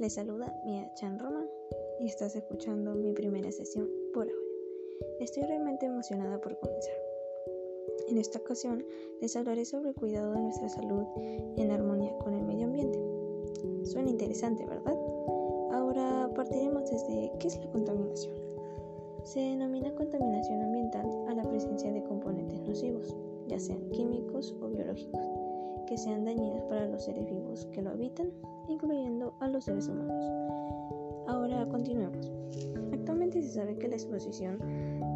Les saluda Mia Chan Roma y estás escuchando mi primera sesión por ahora. Estoy realmente emocionada por comenzar. En esta ocasión les hablaré sobre el cuidado de nuestra salud en armonía con el medio ambiente. Suena interesante, ¿verdad? Ahora partiremos desde qué es la contaminación. Se denomina contaminación ambiental a la presencia de componentes nocivos, ya sean químicos o biológicos, que sean dañinas para los seres vivos que lo habitan, incluyendo a los seres humanos. Ahora continuemos. Actualmente se sabe que la exposición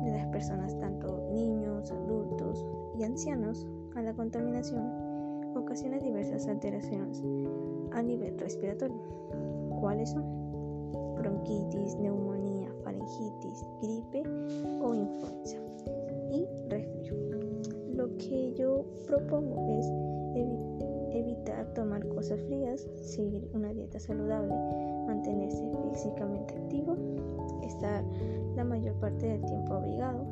de las personas, tanto niños, adultos y ancianos, a la contaminación ocasiona diversas alteraciones a nivel respiratorio. ¿Cuáles son? Bronquitis, neumonía, yo propongo es evitar tomar cosas frías, seguir una dieta saludable, mantenerse físicamente activo, estar la mayor parte del tiempo abrigado,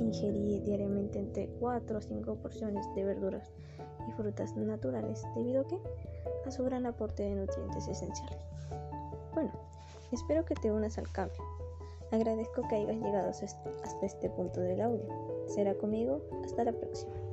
ingerir diariamente entre 4 o 5 porciones de verduras y frutas naturales, debido a que a su gran aporte de nutrientes esenciales. Bueno, espero que te unas al cambio. Agradezco que hayas llegado hasta este punto del audio. Será conmigo. Hasta la próxima.